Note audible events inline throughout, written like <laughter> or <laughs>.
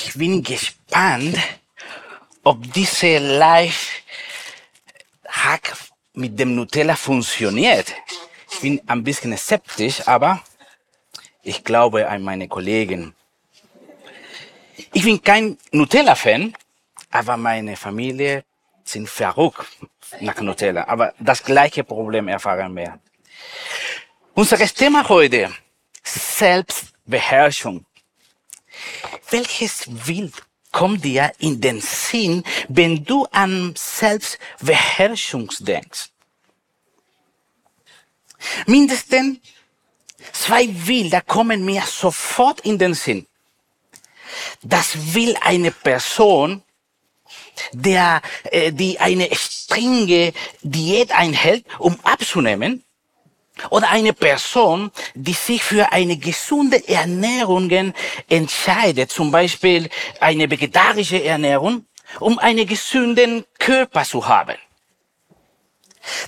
Ich bin gespannt, ob diese Live-Hack mit dem Nutella funktioniert. Ich bin ein bisschen skeptisch, aber ich glaube an meine Kollegen. Ich bin kein Nutella-Fan, aber meine Familie sind verrückt nach Nutella. Aber das gleiche Problem erfahren wir. Unser Thema heute, Selbstbeherrschung. Welches Bild kommt dir in den Sinn, wenn du an Selbstbeherrschung denkst? Mindestens zwei Bilder kommen mir sofort in den Sinn. Das will eine Person, der, äh, die eine strenge Diät einhält, um abzunehmen, oder eine Person, die sich für eine gesunde Ernährung entscheidet, zum Beispiel eine vegetarische Ernährung, um einen gesunden Körper zu haben.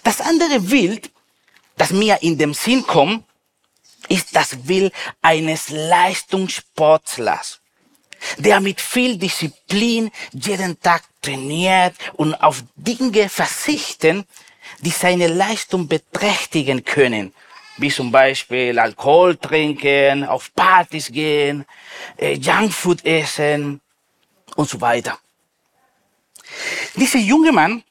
Das andere Bild, das mir in den Sinn kommt, ist das Bild eines Leistungssportlers, der mit viel Disziplin jeden Tag trainiert und auf Dinge verzichten, die seine Leistung beträchtigen können, wie zum Beispiel Alkohol trinken, auf Partys gehen, äh, Junkfood essen und so weiter. Dieser junge Mann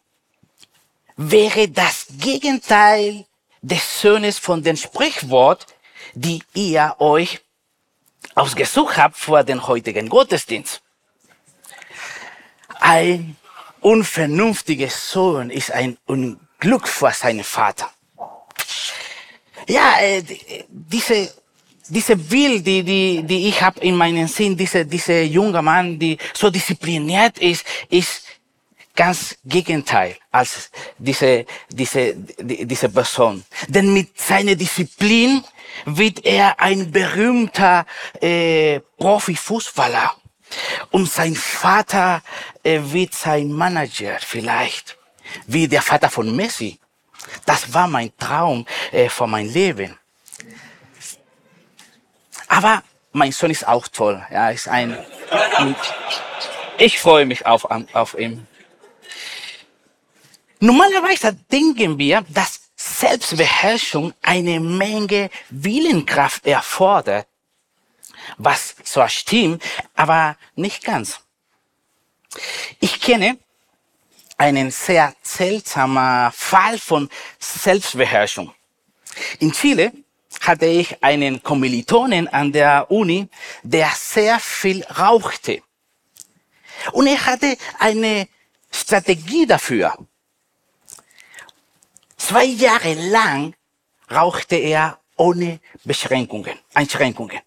wäre das Gegenteil des Sohnes von dem Sprichwort, die ihr euch ausgesucht habt vor den heutigen Gottesdienst. Ein unvernünftiger Sohn ist ein Glück vor seinem Vater. Ja, äh, diese, diese Bild, die, die, die ich habe in meinem Sinn, diese, diese junge Mann, die so diszipliniert ist, ist ganz Gegenteil als diese, diese, diese Person. Denn mit seiner Disziplin wird er ein berühmter äh, Profifußballer. Und sein Vater äh, wird sein Manager vielleicht wie der Vater von Messi. Das war mein Traum äh, für mein Leben. Aber mein Sohn ist auch toll. Ja, ist ein, ich freue mich auf, auf ihn. Normalerweise denken wir, dass Selbstbeherrschung eine Menge Willenkraft erfordert, was zwar stimmt, aber nicht ganz. Ich kenne einen sehr seltsamer Fall von Selbstbeherrschung. In Chile hatte ich einen Kommilitonen an der Uni, der sehr viel rauchte. Und er hatte eine Strategie dafür. Zwei Jahre lang rauchte er ohne Beschränkungen, Einschränkungen.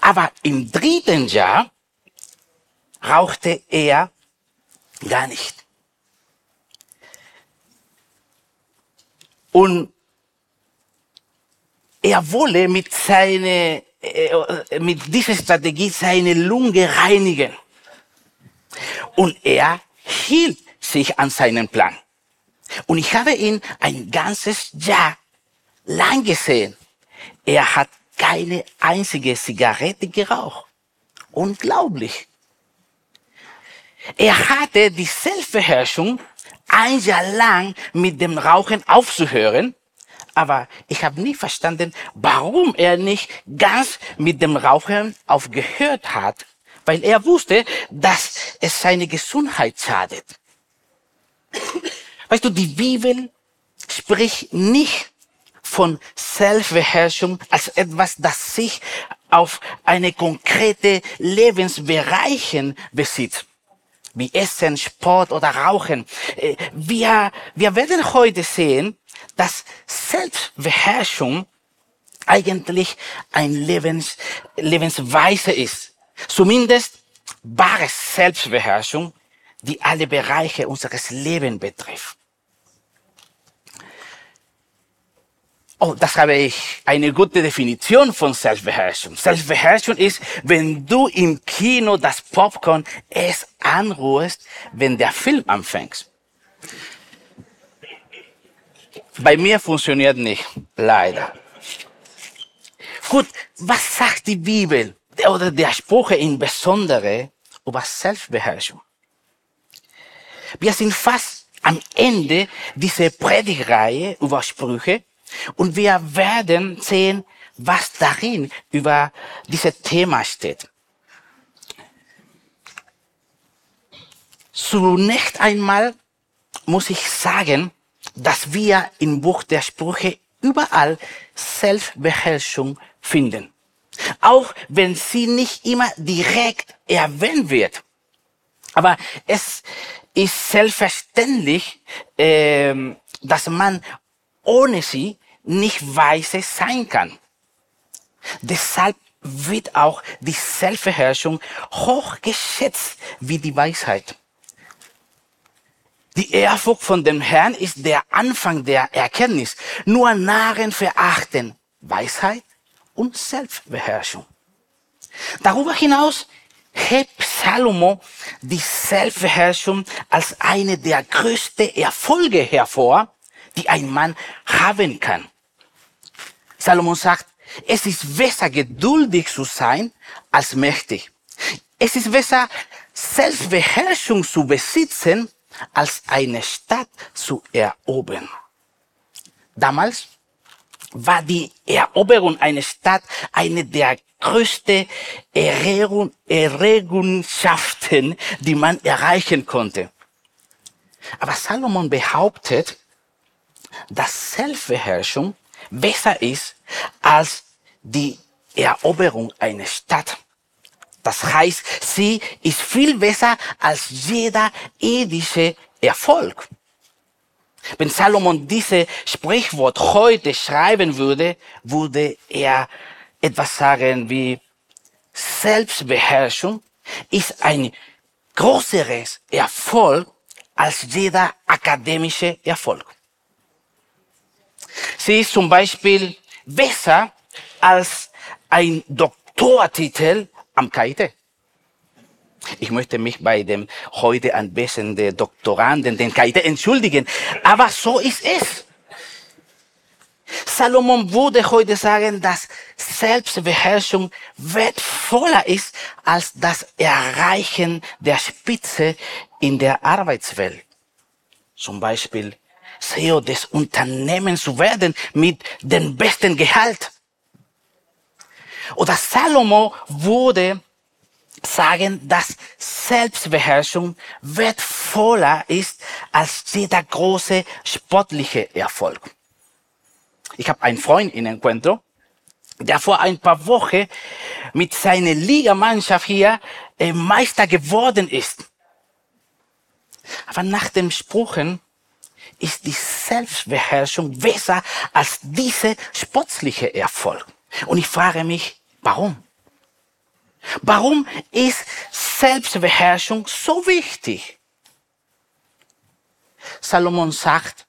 Aber im dritten Jahr rauchte er gar nicht. Und er wolle mit seine, äh, mit dieser Strategie seine Lunge reinigen. Und er hielt sich an seinen Plan. Und ich habe ihn ein ganzes Jahr lang gesehen. Er hat keine einzige Zigarette geraucht. Unglaublich. Er hatte die Selbstbeherrschung, ein Jahr lang mit dem Rauchen aufzuhören, aber ich habe nie verstanden, warum er nicht ganz mit dem Rauchen aufgehört hat, weil er wusste, dass es seine Gesundheit schadet. Weißt du, die Bibel spricht nicht von Selbstbeherrschung als etwas, das sich auf eine konkrete Lebensbereichen besitzt wie Essen, Sport oder Rauchen. Äh, wir, wir werden heute sehen, dass Selbstbeherrschung eigentlich ein Lebens, Lebensweise ist. Zumindest wahre Selbstbeherrschung, die alle Bereiche unseres Lebens betrifft. Oh, das habe ich eine gute Definition von Selbstbeherrschung. Selbstbeherrschung ist, wenn du im Kino das Popcorn es anruhst, wenn der Film anfängt. Bei mir funktioniert nicht, leider. Gut, was sagt die Bibel oder der Spruch im Besonderen über Selbstbeherrschung. Wir sind fast am Ende dieser Predigreihe über Sprüche und wir werden sehen, was darin über dieses Thema steht. Zunächst einmal muss ich sagen, dass wir im Buch der Sprüche überall Selbstbeherrschung finden. Auch wenn sie nicht immer direkt erwähnt wird. Aber es ist selbstverständlich, äh, dass man ohne sie nicht weise sein kann. Deshalb wird auch die Selbstbeherrschung hochgeschätzt wie die Weisheit. Die Ehrfurcht von dem Herrn ist der Anfang der Erkenntnis. Nur Narren verachten Weisheit und Selbstbeherrschung. Darüber hinaus hebt Salomo die Selbstbeherrschung als eine der größten Erfolge hervor, die ein Mann haben kann. Salomon sagt, es ist besser geduldig zu sein als mächtig. Es ist besser Selbstbeherrschung zu besitzen als eine Stadt zu erobern. Damals war die Eroberung einer Stadt eine der größten Errungenschaften, die man erreichen konnte. Aber Salomon behauptet, dass Selbstbeherrschung besser ist als die Eroberung einer Stadt. Das heißt, sie ist viel besser als jeder irdische Erfolg. Wenn Salomon diese Sprichwort heute schreiben würde, würde er etwas sagen wie Selbstbeherrschung ist ein größeres Erfolg als jeder akademische Erfolg. Sie ist zum Beispiel besser als ein Doktortitel am KIT. Ich möchte mich bei dem heute anwesenden Doktoranden, den KIT, entschuldigen. Aber so ist es. Salomon würde heute sagen, dass Selbstbeherrschung wertvoller ist als das Erreichen der Spitze in der Arbeitswelt. Zum Beispiel CEO des Unternehmens zu werden mit dem besten Gehalt. Oder Salomo würde sagen, dass Selbstbeherrschung wertvoller ist als jeder große sportliche Erfolg. Ich habe einen Freund in Encuentro, der vor ein paar Wochen mit seiner Ligamannschaft hier äh, Meister geworden ist. Aber nach dem Spruchen ist die Selbstbeherrschung besser als diese sportliche Erfolg. Und ich frage mich, warum? Warum ist Selbstbeherrschung so wichtig? Salomon sagt,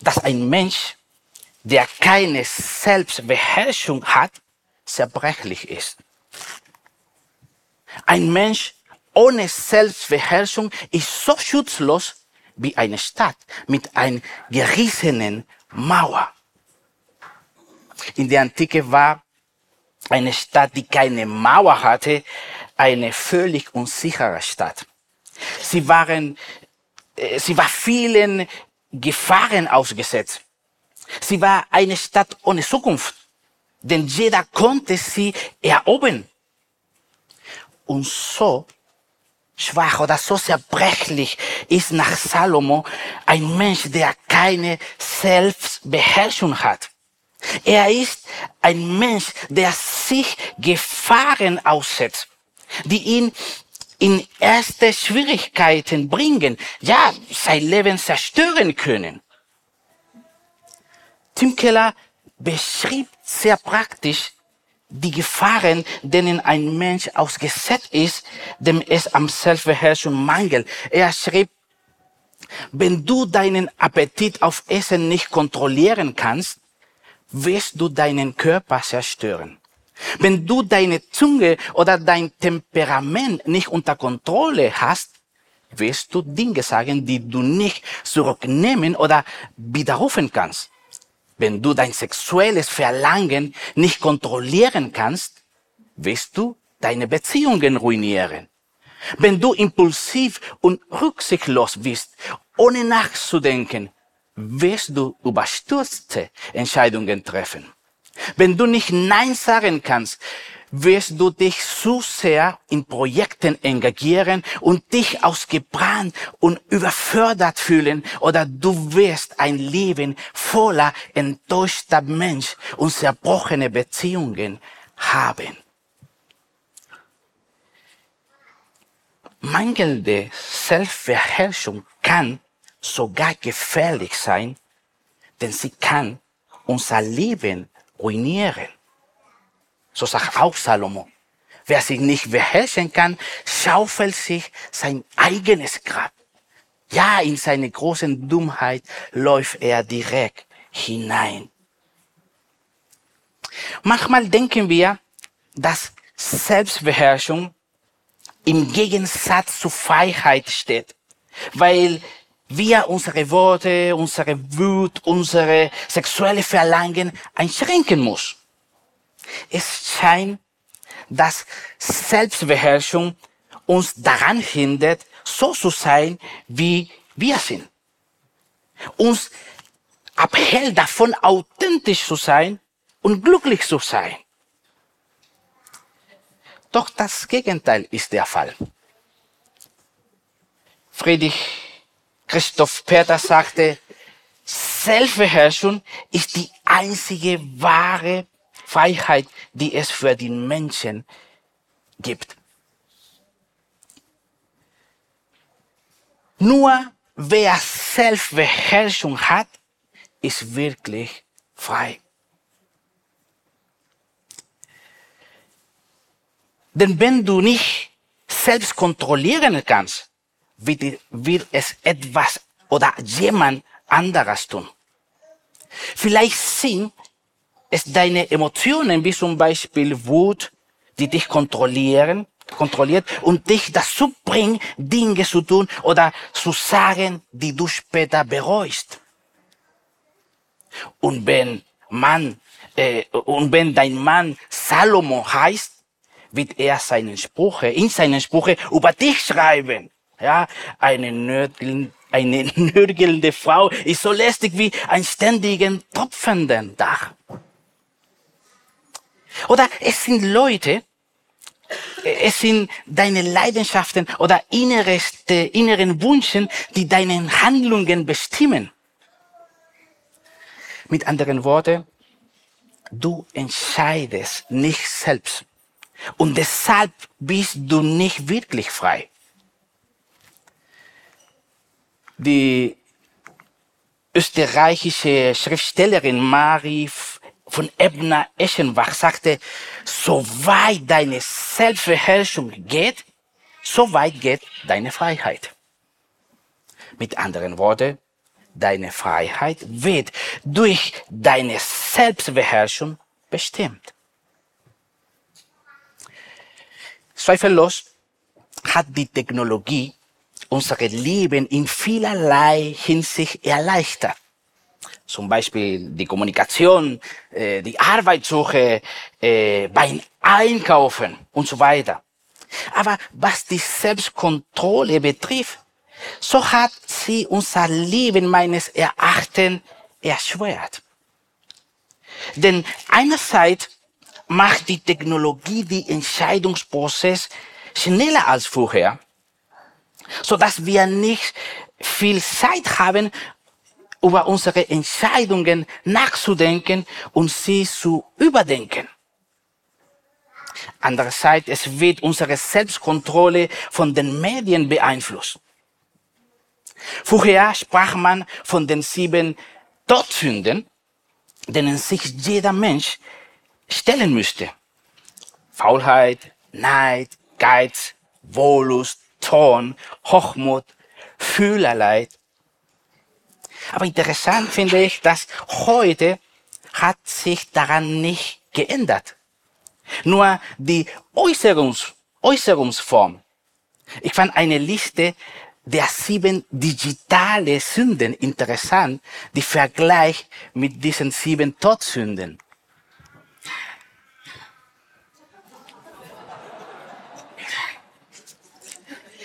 dass ein Mensch, der keine Selbstbeherrschung hat, zerbrechlich ist. Ein Mensch ohne Selbstbeherrschung ist so schutzlos wie eine Stadt mit einer gerissenen Mauer. In der Antike war eine Stadt, die keine Mauer hatte, eine völlig unsichere Stadt. Sie waren, äh, sie war vielen Gefahren ausgesetzt. Sie war eine Stadt ohne Zukunft, denn jeder konnte sie erobern. Und so schwach oder so zerbrechlich ist nach Salomo ein Mensch, der keine Selbstbeherrschung hat. Er ist ein Mensch, der sich Gefahren aussetzt, die ihn in erste Schwierigkeiten bringen, ja, sein Leben zerstören können. Tim Keller beschrieb sehr praktisch die Gefahren, denen ein Mensch ausgesetzt ist, dem es am Selbstbeherrschung mangelt. Er schrieb, wenn du deinen Appetit auf Essen nicht kontrollieren kannst, wirst du deinen Körper zerstören. Wenn du deine Zunge oder dein Temperament nicht unter Kontrolle hast, wirst du Dinge sagen, die du nicht zurücknehmen oder widerrufen kannst. Wenn du dein sexuelles Verlangen nicht kontrollieren kannst, wirst du deine Beziehungen ruinieren. Wenn du impulsiv und rücksichtslos bist, ohne nachzudenken, wirst du überstürzte Entscheidungen treffen. Wenn du nicht Nein sagen kannst, wirst du dich zu sehr in Projekten engagieren und dich ausgebrannt und überfördert fühlen oder du wirst ein Leben voller enttäuschter Mensch und zerbrochene Beziehungen haben. Mangelnde Selbstbeherrschung kann sogar gefährlich sein, denn sie kann unser Leben ruinieren. So sagt auch Salomo. Wer sich nicht beherrschen kann, schaufelt sich sein eigenes Grab. Ja, in seine großen Dummheit läuft er direkt hinein. Manchmal denken wir, dass Selbstbeherrschung im Gegensatz zu Freiheit steht, weil wir unsere Worte, unsere Wut, unsere sexuelle Verlangen einschränken muss. Es scheint, dass Selbstbeherrschung uns daran hindert, so zu sein, wie wir sind. Uns abhält davon, authentisch zu sein und glücklich zu sein. Doch das Gegenteil ist der Fall. Friedrich Christoph Peter sagte, Selbstbeherrschung ist die einzige wahre Freiheit, die es für den Menschen gibt. Nur wer Selbstbeherrschung hat, ist wirklich frei. Denn wenn du nicht selbst kontrollieren kannst, wird, es etwas oder jemand anderes tun. Vielleicht sind es deine Emotionen, wie zum Beispiel Wut, die dich kontrollieren, kontrolliert und dich dazu bringen, Dinge zu tun oder zu sagen, die du später bereust. Und wenn man, äh, und wenn dein Mann Salomo heißt, wird er seinen Sprüche, in seinen Sprüche über dich schreiben. Ja, eine nörgelnde, eine <laughs> nörgelnde Frau ist so lästig wie ein ständigen tropfenden Dach. Oder es sind Leute, es sind deine Leidenschaften oder innerste, inneren Wünschen, die deine Handlungen bestimmen. Mit anderen Worten, du entscheidest nicht selbst. Und deshalb bist du nicht wirklich frei. Die österreichische Schriftstellerin Marie von Ebner Eschenbach sagte, soweit deine Selbstbeherrschung geht, so weit geht deine Freiheit. Mit anderen Worten, deine Freiheit wird durch deine Selbstbeherrschung bestimmt. Zweifellos hat die Technologie unser Leben in vielerlei Hinsicht erleichtert. Zum Beispiel die Kommunikation, äh, die Arbeitssuche, äh, beim Einkaufen und so weiter. Aber was die Selbstkontrolle betrifft, so hat sie unser Leben meines Erachtens erschwert. Denn einerseits macht die Technologie die Entscheidungsprozess schneller als vorher, so dass wir nicht viel Zeit haben, über unsere Entscheidungen nachzudenken und sie zu überdenken. Andererseits, es wird unsere Selbstkontrolle von den Medien beeinflusst. Vorher sprach man von den sieben Todsünden, denen sich jeder Mensch stellen müsste. Faulheit, Neid, Geiz, Wollust, Zorn, Hochmut, Fühlerleid. Aber interessant finde ich, dass heute hat sich daran nicht geändert. Nur die Äußerungs Äußerungsform. Ich fand eine Liste der sieben digitale Sünden interessant, die Vergleich mit diesen sieben Todsünden.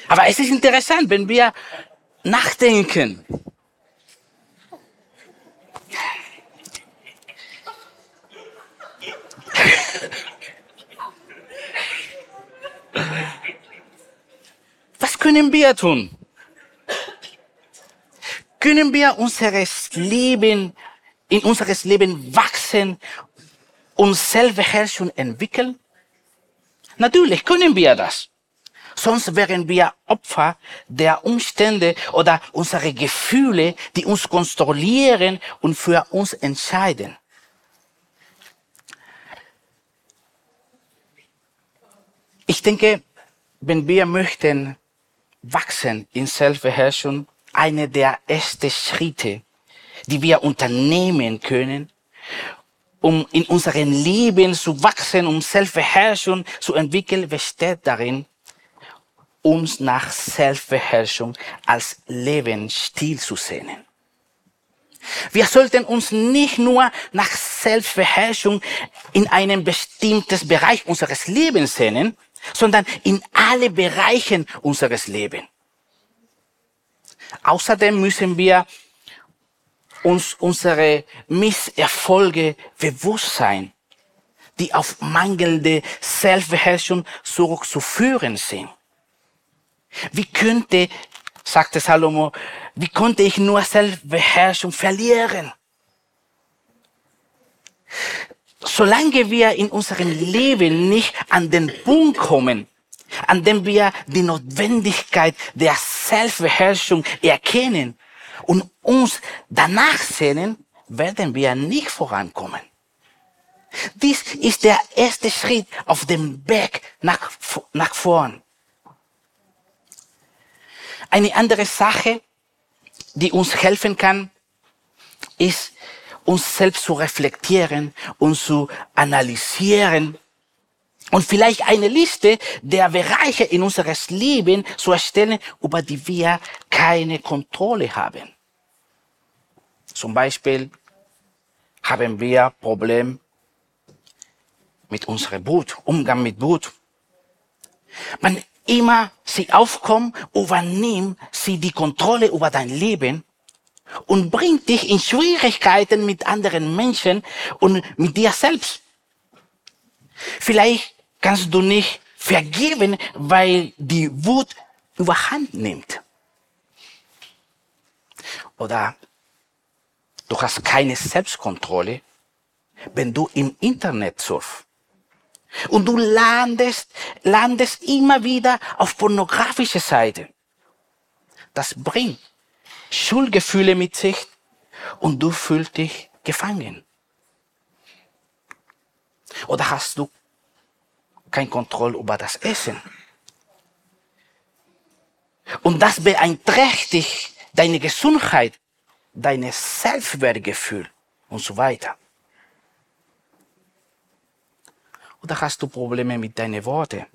Aber es ist interessant, wenn wir nachdenken. Was können wir tun? Können wir unseres Leben, in unseres Leben wachsen und Selbstbeherrschung entwickeln? Natürlich können wir das. Sonst wären wir Opfer der Umstände oder unserer Gefühle, die uns kontrollieren und für uns entscheiden. Ich denke, wenn wir möchten wachsen in Selbstbeherrschung, eine der ersten Schritte, die wir unternehmen können, um in unserem Leben zu wachsen, um Selbstbeherrschung zu entwickeln, besteht darin, uns nach Selbstbeherrschung als Lebensstil zu sehnen. Wir sollten uns nicht nur nach Selbstbeherrschung in einem bestimmten Bereich unseres Lebens sehnen, sondern in alle Bereichen unseres Lebens. Außerdem müssen wir uns unsere Misserfolge bewusst sein, die auf mangelnde Selbstbeherrschung zurückzuführen sind. Wie könnte, sagte Salomo, wie konnte ich nur Selbstbeherrschung verlieren? Solange wir in unserem Leben nicht an den Punkt kommen, an dem wir die Notwendigkeit der Selbstbeherrschung erkennen und uns danach sehnen, werden wir nicht vorankommen. Dies ist der erste Schritt auf dem Weg nach, nach vorn. Eine andere Sache, die uns helfen kann, ist, uns selbst zu reflektieren und zu analysieren und vielleicht eine Liste der Bereiche in unseres Leben zu erstellen, über die wir keine Kontrolle haben. Zum Beispiel haben wir Problem mit unserem Boot, Umgang mit Boot. Man immer sie aufkommen, übernimmt sie die Kontrolle über dein Leben und bringt dich in Schwierigkeiten mit anderen Menschen und mit dir selbst. Vielleicht kannst du nicht vergeben, weil die Wut überhand nimmt. Oder du hast keine Selbstkontrolle, wenn du im Internet surfst. Und du landest, landest immer wieder auf pornografische Seite. Das bringt Schuldgefühle mit sich und du fühlst dich gefangen. Oder hast du kein Kontrolle über das Essen? Und das beeinträchtigt deine Gesundheit, dein Selbstwertgefühl und so weiter. Oder hast du Probleme mit deinen Worten?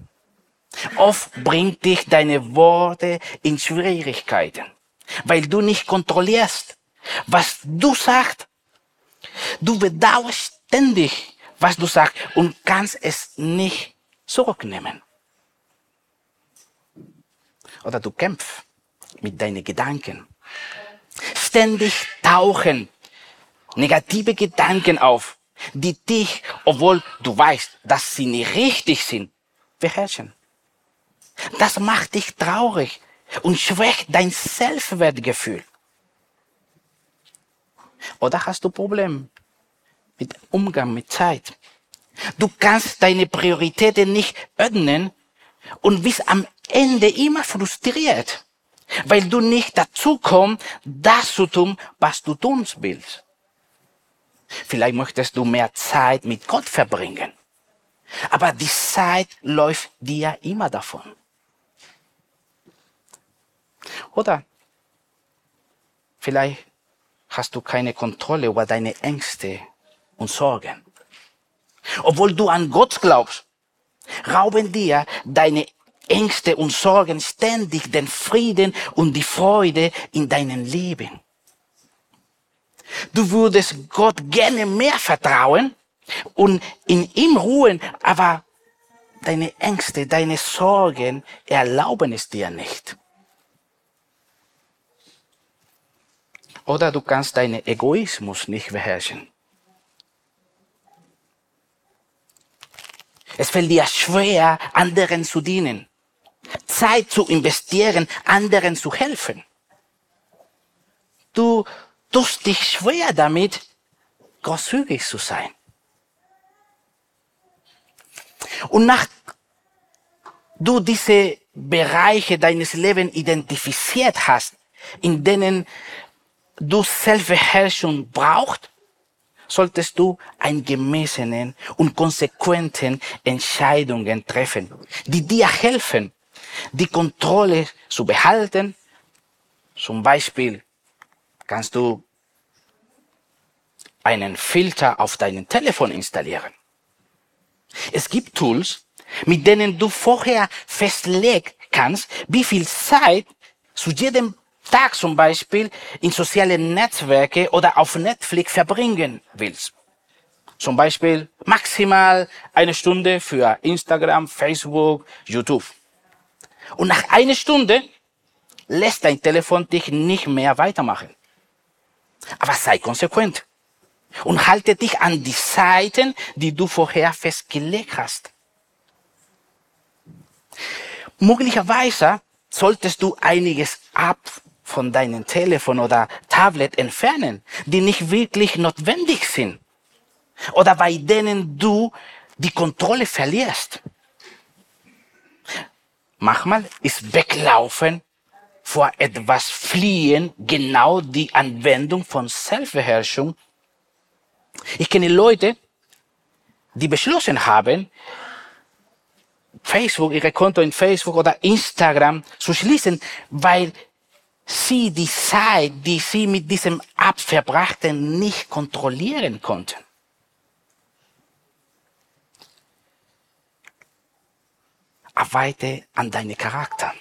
Oft bringt dich deine Worte in Schwierigkeiten, weil du nicht kontrollierst, was du sagst. Du bedauerst ständig, was du sagst und kannst es nicht zurücknehmen. Oder du kämpfst mit deinen Gedanken. Ständig tauchen negative Gedanken auf die dich, obwohl du weißt, dass sie nicht richtig sind, beherrschen. Das macht dich traurig und schwächt dein Selbstwertgefühl. Oder hast du Probleme mit Umgang mit Zeit? Du kannst deine Prioritäten nicht öffnen und bist am Ende immer frustriert, weil du nicht dazu kommst, das zu tun, was du tun willst. Vielleicht möchtest du mehr Zeit mit Gott verbringen. Aber die Zeit läuft dir immer davon. Oder vielleicht hast du keine Kontrolle über deine Ängste und Sorgen. Obwohl du an Gott glaubst, rauben dir deine Ängste und Sorgen ständig den Frieden und die Freude in deinem Leben. Du würdest Gott gerne mehr vertrauen und in ihm ruhen, aber deine Ängste, deine Sorgen erlauben es dir nicht. Oder du kannst deinen Egoismus nicht beherrschen. Es fällt dir schwer, anderen zu dienen, Zeit zu investieren, anderen zu helfen. Du tust dich schwer damit, großzügig zu sein. Und nach du diese Bereiche deines Lebens identifiziert hast, in denen du Selbstbeherrschung brauchst, solltest du ein gemessenen und konsequenten Entscheidungen treffen, die dir helfen, die Kontrolle zu behalten. Zum Beispiel kannst du einen Filter auf deinem Telefon installieren. Es gibt Tools, mit denen du vorher festlegen kannst, wie viel Zeit zu jedem Tag zum Beispiel in sozialen Netzwerke oder auf Netflix verbringen willst. Zum Beispiel maximal eine Stunde für Instagram, Facebook, YouTube. Und nach einer Stunde lässt dein Telefon dich nicht mehr weitermachen. Aber sei konsequent und halte dich an die Zeiten, die du vorher festgelegt hast. Möglicherweise solltest du einiges ab von deinem Telefon oder Tablet entfernen, die nicht wirklich notwendig sind oder bei denen du die Kontrolle verlierst. Manchmal ist Weglaufen vor etwas Fliehen genau die Anwendung von Selbstbeherrschung. Ich kenne Leute, die beschlossen haben, Facebook, ihre Konto in Facebook oder Instagram zu schließen, weil sie die Zeit, die sie mit diesem App verbrachten, nicht kontrollieren konnten. Arbeite an deinem Charakter.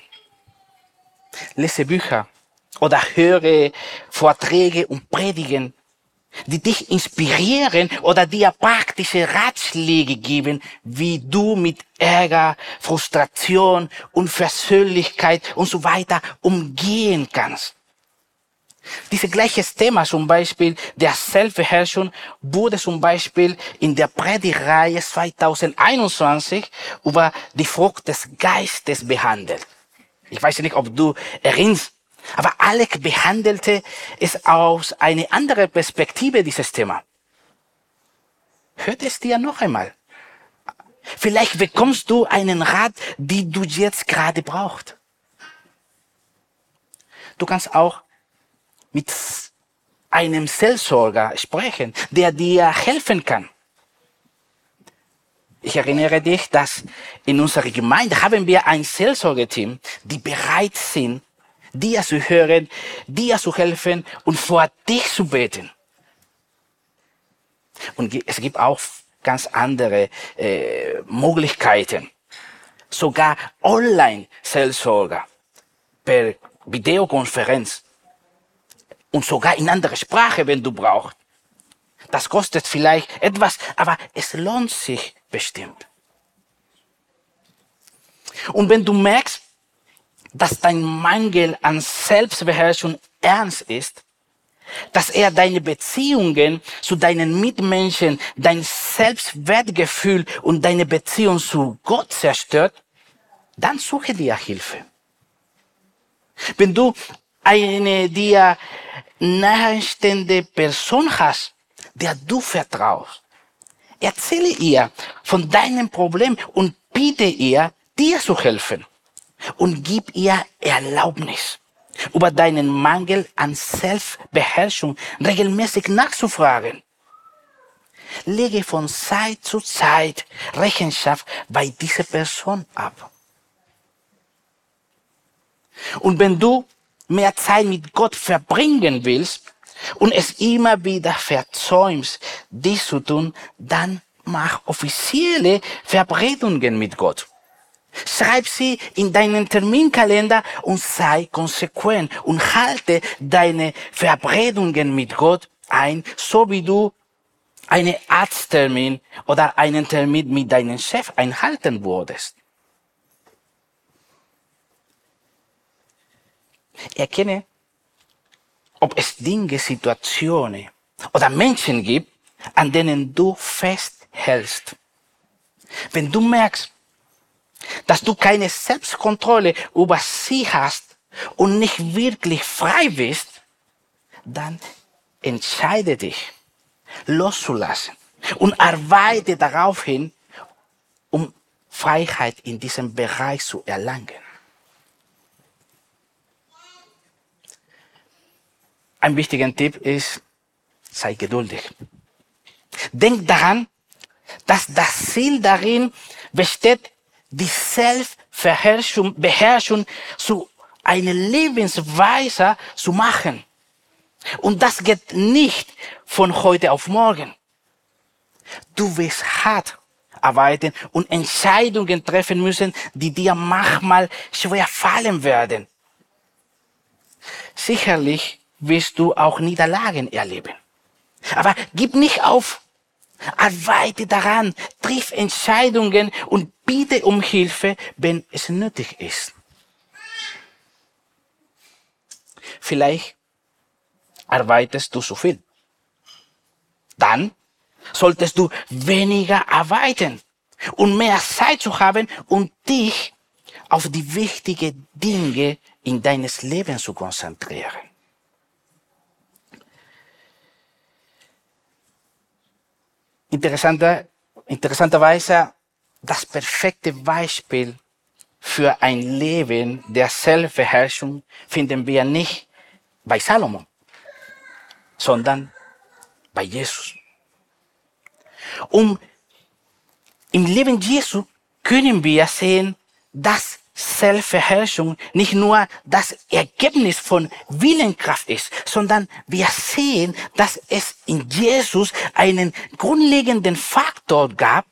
Lese Bücher oder höre Vorträge und Predigen, die dich inspirieren oder dir praktische Ratschläge geben, wie du mit Ärger, Frustration, Unversöhnlichkeit und so weiter umgehen kannst. Dieses gleiche Thema zum Beispiel der Selbstbeherrschung wurde zum Beispiel in der Predigreihe 2021 über die Frucht des Geistes behandelt. Ich weiß nicht, ob du erinnerst, aber Alec behandelte es aus einer anderen Perspektive, dieses Thema. Hört es dir noch einmal. Vielleicht bekommst du einen Rat, den du jetzt gerade brauchst. Du kannst auch mit einem Seelsorger sprechen, der dir helfen kann. Ich erinnere dich, dass in unserer Gemeinde haben wir ein Seelsorgeteam, die bereit sind, dir zu hören, dir zu helfen und vor dich zu beten. Und es gibt auch ganz andere äh, Möglichkeiten. Sogar Online-Seelsorger per Videokonferenz und sogar in andere Sprache, wenn du brauchst. Das kostet vielleicht etwas, aber es lohnt sich bestimmt. Und wenn du merkst, dass dein Mangel an Selbstbeherrschung ernst ist, dass er deine Beziehungen zu deinen Mitmenschen, dein Selbstwertgefühl und deine Beziehung zu Gott zerstört, dann suche dir Hilfe. Wenn du eine dir nahestehende Person hast, der du vertraust, erzähle ihr von deinem Problem und bitte ihr, dir zu helfen und gib ihr Erlaubnis, über deinen Mangel an Selbstbeherrschung regelmäßig nachzufragen. Lege von Zeit zu Zeit Rechenschaft bei dieser Person ab. Und wenn du mehr Zeit mit Gott verbringen willst und es immer wieder versäumst, dies zu tun, dann mach offizielle Verabredungen mit Gott. Schreib sie in deinen Terminkalender und sei konsequent und halte deine Verabredungen mit Gott ein, so wie du einen Arzttermin oder einen Termin mit deinem Chef einhalten würdest. Erkenne, ob es Dinge, Situationen oder Menschen gibt, an denen du festhältst. Wenn du merkst, dass du keine Selbstkontrolle über sie hast und nicht wirklich frei bist, dann entscheide dich, loszulassen und arbeite darauf hin, um Freiheit in diesem Bereich zu erlangen. Ein wichtiger Tipp ist, sei geduldig. Denk daran, dass das Ziel darin besteht, die Selbstbeherrschung Beherrschung zu einer Lebensweise zu machen. Und das geht nicht von heute auf morgen. Du wirst hart arbeiten und Entscheidungen treffen müssen, die dir manchmal schwer fallen werden. Sicherlich wirst du auch Niederlagen erleben. Aber gib nicht auf. Arbeite daran, triff Entscheidungen und bitte um Hilfe, wenn es nötig ist. Vielleicht arbeitest du zu viel. Dann solltest du weniger arbeiten und mehr Zeit zu haben, um dich auf die wichtigen Dinge in deines Lebens zu konzentrieren. Interessanter, interessanterweise das perfekte Beispiel für ein Leben der Selbstbeherrschung finden wir nicht bei Salomon, sondern bei Jesus. Und im Leben Jesu können wir sehen, dass Selbstbeherrschung nicht nur das Ergebnis von Willenkraft ist, sondern wir sehen, dass es in Jesus einen grundlegenden Faktor gab,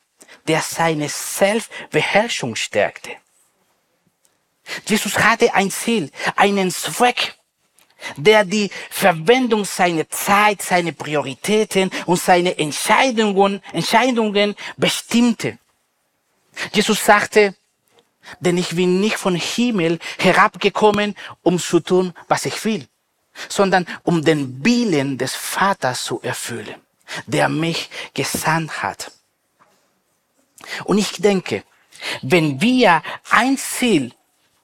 der seine Selbstbeherrschung stärkte. Jesus hatte ein Ziel, einen Zweck, der die Verwendung seiner Zeit, seine Prioritäten und seine Entscheidungen, Entscheidungen bestimmte. Jesus sagte, denn ich bin nicht von Himmel herabgekommen, um zu tun, was ich will, sondern um den Willen des Vaters zu erfüllen, der mich gesandt hat. Und ich denke, wenn wir ein Ziel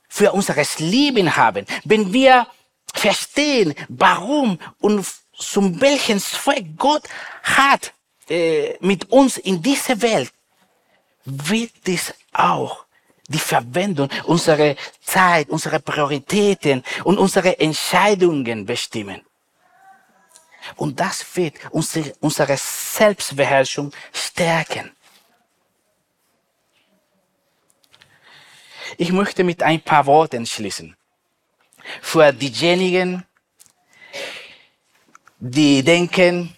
für unseres Leben haben, wenn wir verstehen, warum und zum welchen Zweck Gott hat äh, mit uns in dieser Welt, wird dies auch die Verwendung, unsere Zeit, unsere Prioritäten und unsere Entscheidungen bestimmen. Und das wird unsere Selbstbeherrschung stärken. Ich möchte mit ein paar Worten schließen. Für diejenigen, die denken,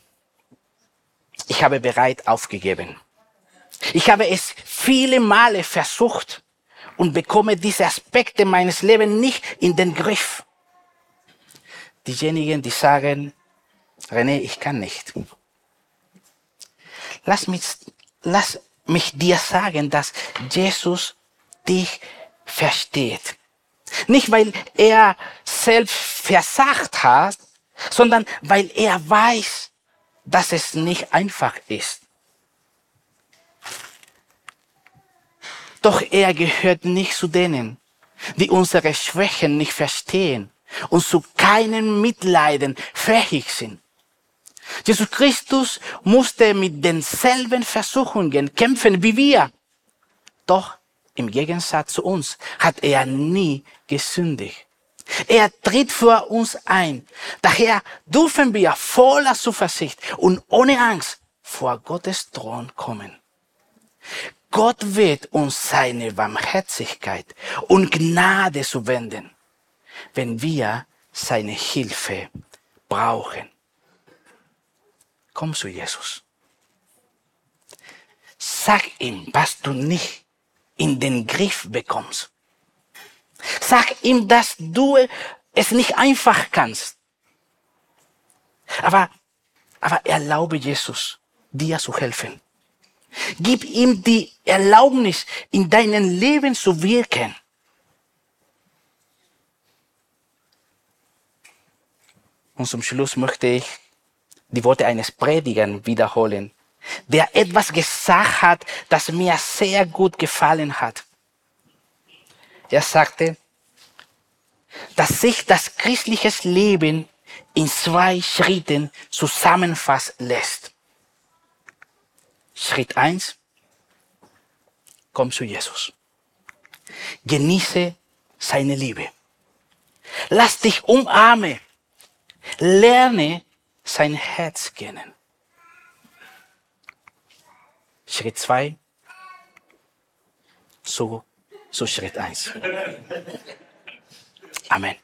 ich habe bereit aufgegeben. Ich habe es viele Male versucht und bekomme diese Aspekte meines Lebens nicht in den Griff. Diejenigen, die sagen, René, ich kann nicht. Lass mich, lass mich dir sagen, dass Jesus dich versteht. Nicht, weil er selbst versagt hat, sondern weil er weiß, dass es nicht einfach ist. Doch er gehört nicht zu denen, die unsere Schwächen nicht verstehen und zu keinem Mitleiden fähig sind. Jesus Christus musste mit denselben Versuchungen kämpfen wie wir. Doch im Gegensatz zu uns hat er nie gesündigt. Er tritt für uns ein. Daher dürfen wir voller Zuversicht und ohne Angst vor Gottes Thron kommen. Gott wird uns seine Barmherzigkeit und Gnade zuwenden, wenn wir seine Hilfe brauchen. Komm zu Jesus. Sag ihm, was du nicht in den Griff bekommst. Sag ihm, dass du es nicht einfach kannst. Aber, aber erlaube Jesus, dir zu helfen. Gib ihm die Erlaubnis, in deinem Leben zu wirken. Und zum Schluss möchte ich die Worte eines Predigers wiederholen, der etwas gesagt hat, das mir sehr gut gefallen hat. Er sagte, dass sich das christliche Leben in zwei Schritten zusammenfassen lässt. Schritt eins: Komm zu Jesus. Genieße seine Liebe. Lass dich umarmen. Lerne sein Herz kennen. Schritt zwei: So, so Schritt eins. Amen.